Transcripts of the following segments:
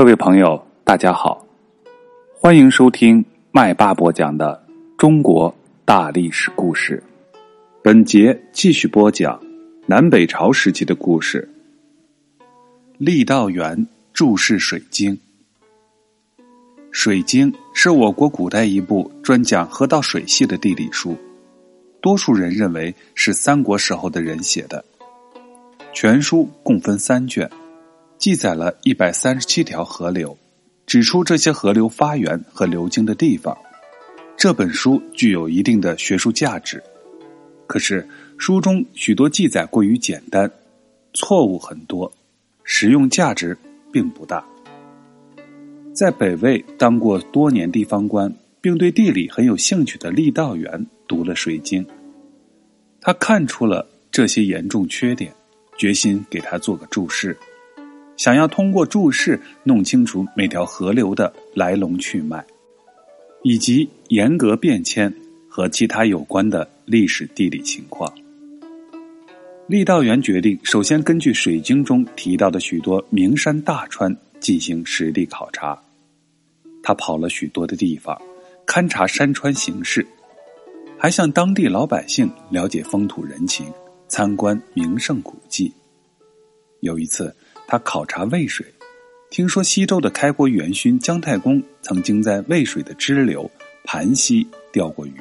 各位朋友，大家好，欢迎收听麦霸播讲的中国大历史故事。本节继续播讲南北朝时期的故事。郦道元注释《水经》，《水经》是我国古代一部专讲河道水系的地理书，多数人认为是三国时候的人写的。全书共分三卷。记载了一百三十七条河流，指出这些河流发源和流经的地方。这本书具有一定的学术价值，可是书中许多记载过于简单，错误很多，实用价值并不大。在北魏当过多年地方官，并对地理很有兴趣的郦道元读了《水经》，他看出了这些严重缺点，决心给他做个注释。想要通过注释弄清楚每条河流的来龙去脉，以及严格变迁和其他有关的历史地理情况，郦道元决定首先根据《水经》中提到的许多名山大川进行实地考察。他跑了许多的地方，勘察山川形势，还向当地老百姓了解风土人情，参观名胜古迹。有一次。他考察渭水，听说西周的开国元勋姜太公曾经在渭水的支流盘溪钓过鱼，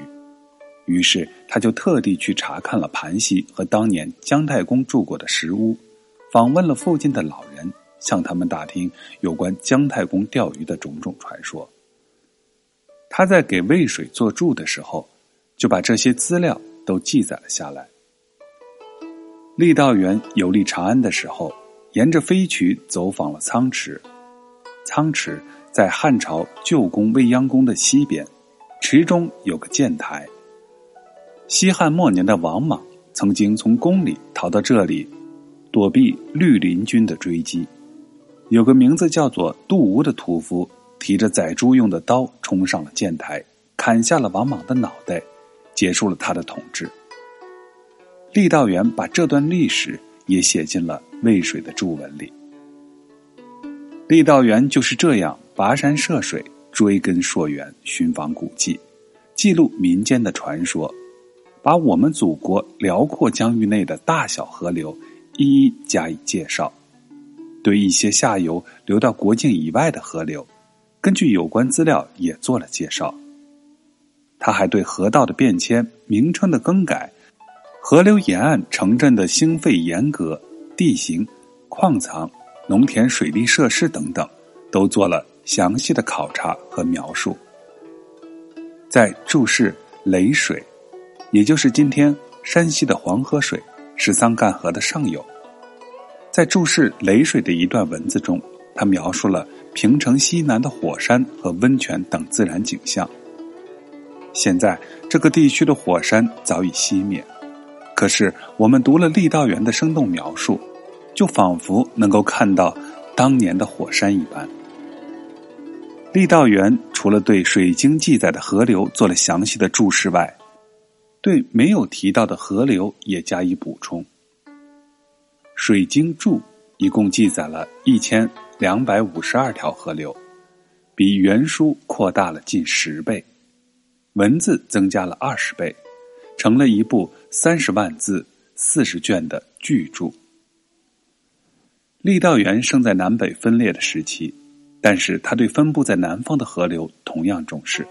于是他就特地去查看了盘溪和当年姜太公住过的石屋，访问了附近的老人，向他们打听有关姜太公钓鱼的种种传说。他在给渭水做注的时候，就把这些资料都记载了下来。郦道元游历长安的时候。沿着飞渠走访了仓池，仓池在汉朝旧宫未央宫的西边，池中有个箭台。西汉末年的王莽曾经从宫里逃到这里，躲避绿林军的追击。有个名字叫做杜吴的屠夫，提着宰猪用的刀冲上了箭台，砍下了王莽的脑袋，结束了他的统治。郦道元把这段历史。也写进了渭水的注文里。郦道元就是这样跋山涉水、追根溯源、寻访古迹，记录民间的传说，把我们祖国辽阔疆域内的大小河流一一加以介绍。对一些下游流到国境以外的河流，根据有关资料也做了介绍。他还对河道的变迁、名称的更改。河流沿岸城镇的兴废严格、地形、矿藏、农田水利设施等等，都做了详细的考察和描述。在注释雷水，也就是今天山西的黄河水，是桑干河的上游。在注释雷水的一段文字中，他描述了平城西南的火山和温泉等自然景象。现在这个地区的火山早已熄灭。可是，我们读了郦道元的生动描述，就仿佛能够看到当年的火山一般。郦道元除了对《水经》记载的河流做了详细的注释外，对没有提到的河流也加以补充。《水经注》一共记载了一千两百五十二条河流，比原书扩大了近十倍，文字增加了二十倍。成了一部三十万字、四十卷的巨著。郦道元生在南北分裂的时期，但是他对分布在南方的河流同样重视。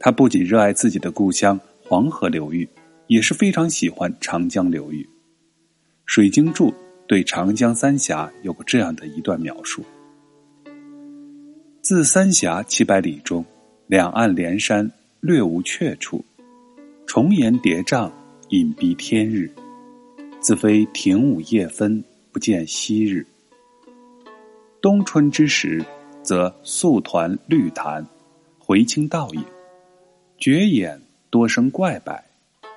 他不仅热爱自己的故乡黄河流域，也是非常喜欢长江流域。《水经注》对长江三峡有过这样的一段描述：自三峡七百里中，两岸连山，略无阙处。重岩叠嶂，隐蔽天日。自非庭午夜分，不见昔日。冬春之时，则素团绿潭，回清倒影。绝眼多生怪柏，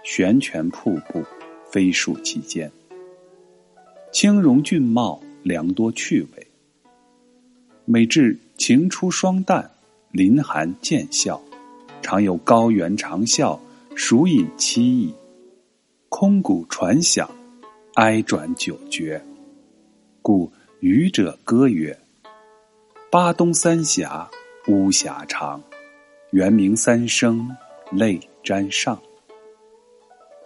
悬泉瀑布，飞树其间。青容俊茂，良多趣味。每至晴初霜淡，林寒见笑，常有高原长啸。蜀隐凄异，空谷传响，哀转久绝。故渔者歌曰：“巴东三峡巫峡长，猿鸣三声泪沾裳。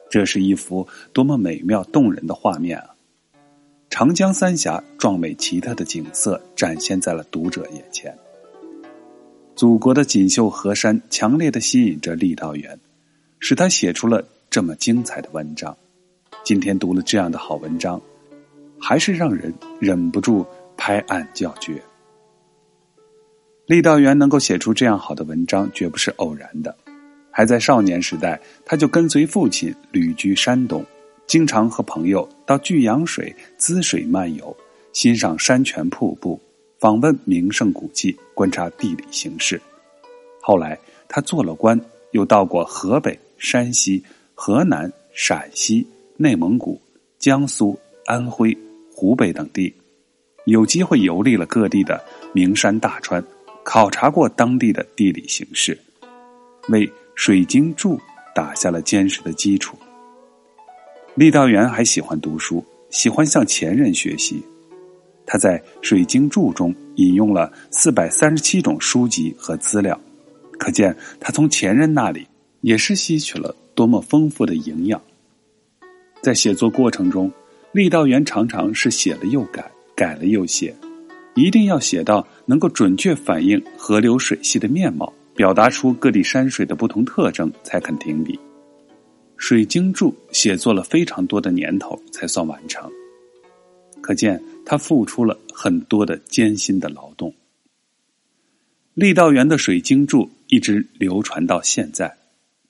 这是一幅多么美妙动人的画面啊！长江三峡壮美奇特的景色展现在了读者眼前。祖国的锦绣河山强烈的吸引着郦道元，使他写出了这么精彩的文章。今天读了这样的好文章，还是让人忍不住拍案叫绝。郦道元能够写出这样好的文章，绝不是偶然的。还在少年时代，他就跟随父亲旅居山东，经常和朋友到巨阳水、滋水漫游，欣赏山泉瀑布，访问名胜古迹，观察地理形势。后来他做了官，又到过河北、山西、河南、陕西、内蒙古、江苏、安徽、湖北等地，有机会游历了各地的名山大川，考察过当地的地理形势，为。水晶柱打下了坚实的基础。郦道元还喜欢读书，喜欢向前人学习。他在《水晶柱》中引用了四百三十七种书籍和资料，可见他从前人那里也是吸取了多么丰富的营养。在写作过程中，郦道元常常是写了又改，改了又写，一定要写到能够准确反映河流水系的面貌。表达出各地山水的不同特征，才肯停笔。《水晶柱》写作了非常多的年头才算完成，可见他付出了很多的艰辛的劳动。郦道元的《水晶柱》一直流传到现在，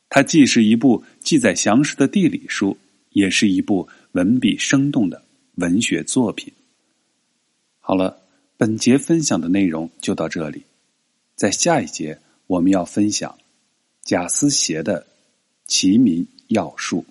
它既是一部记载详实的地理书，也是一部文笔生动的文学作品。好了，本节分享的内容就到这里，在下一节。我们要分享贾思勰的《齐民要术》。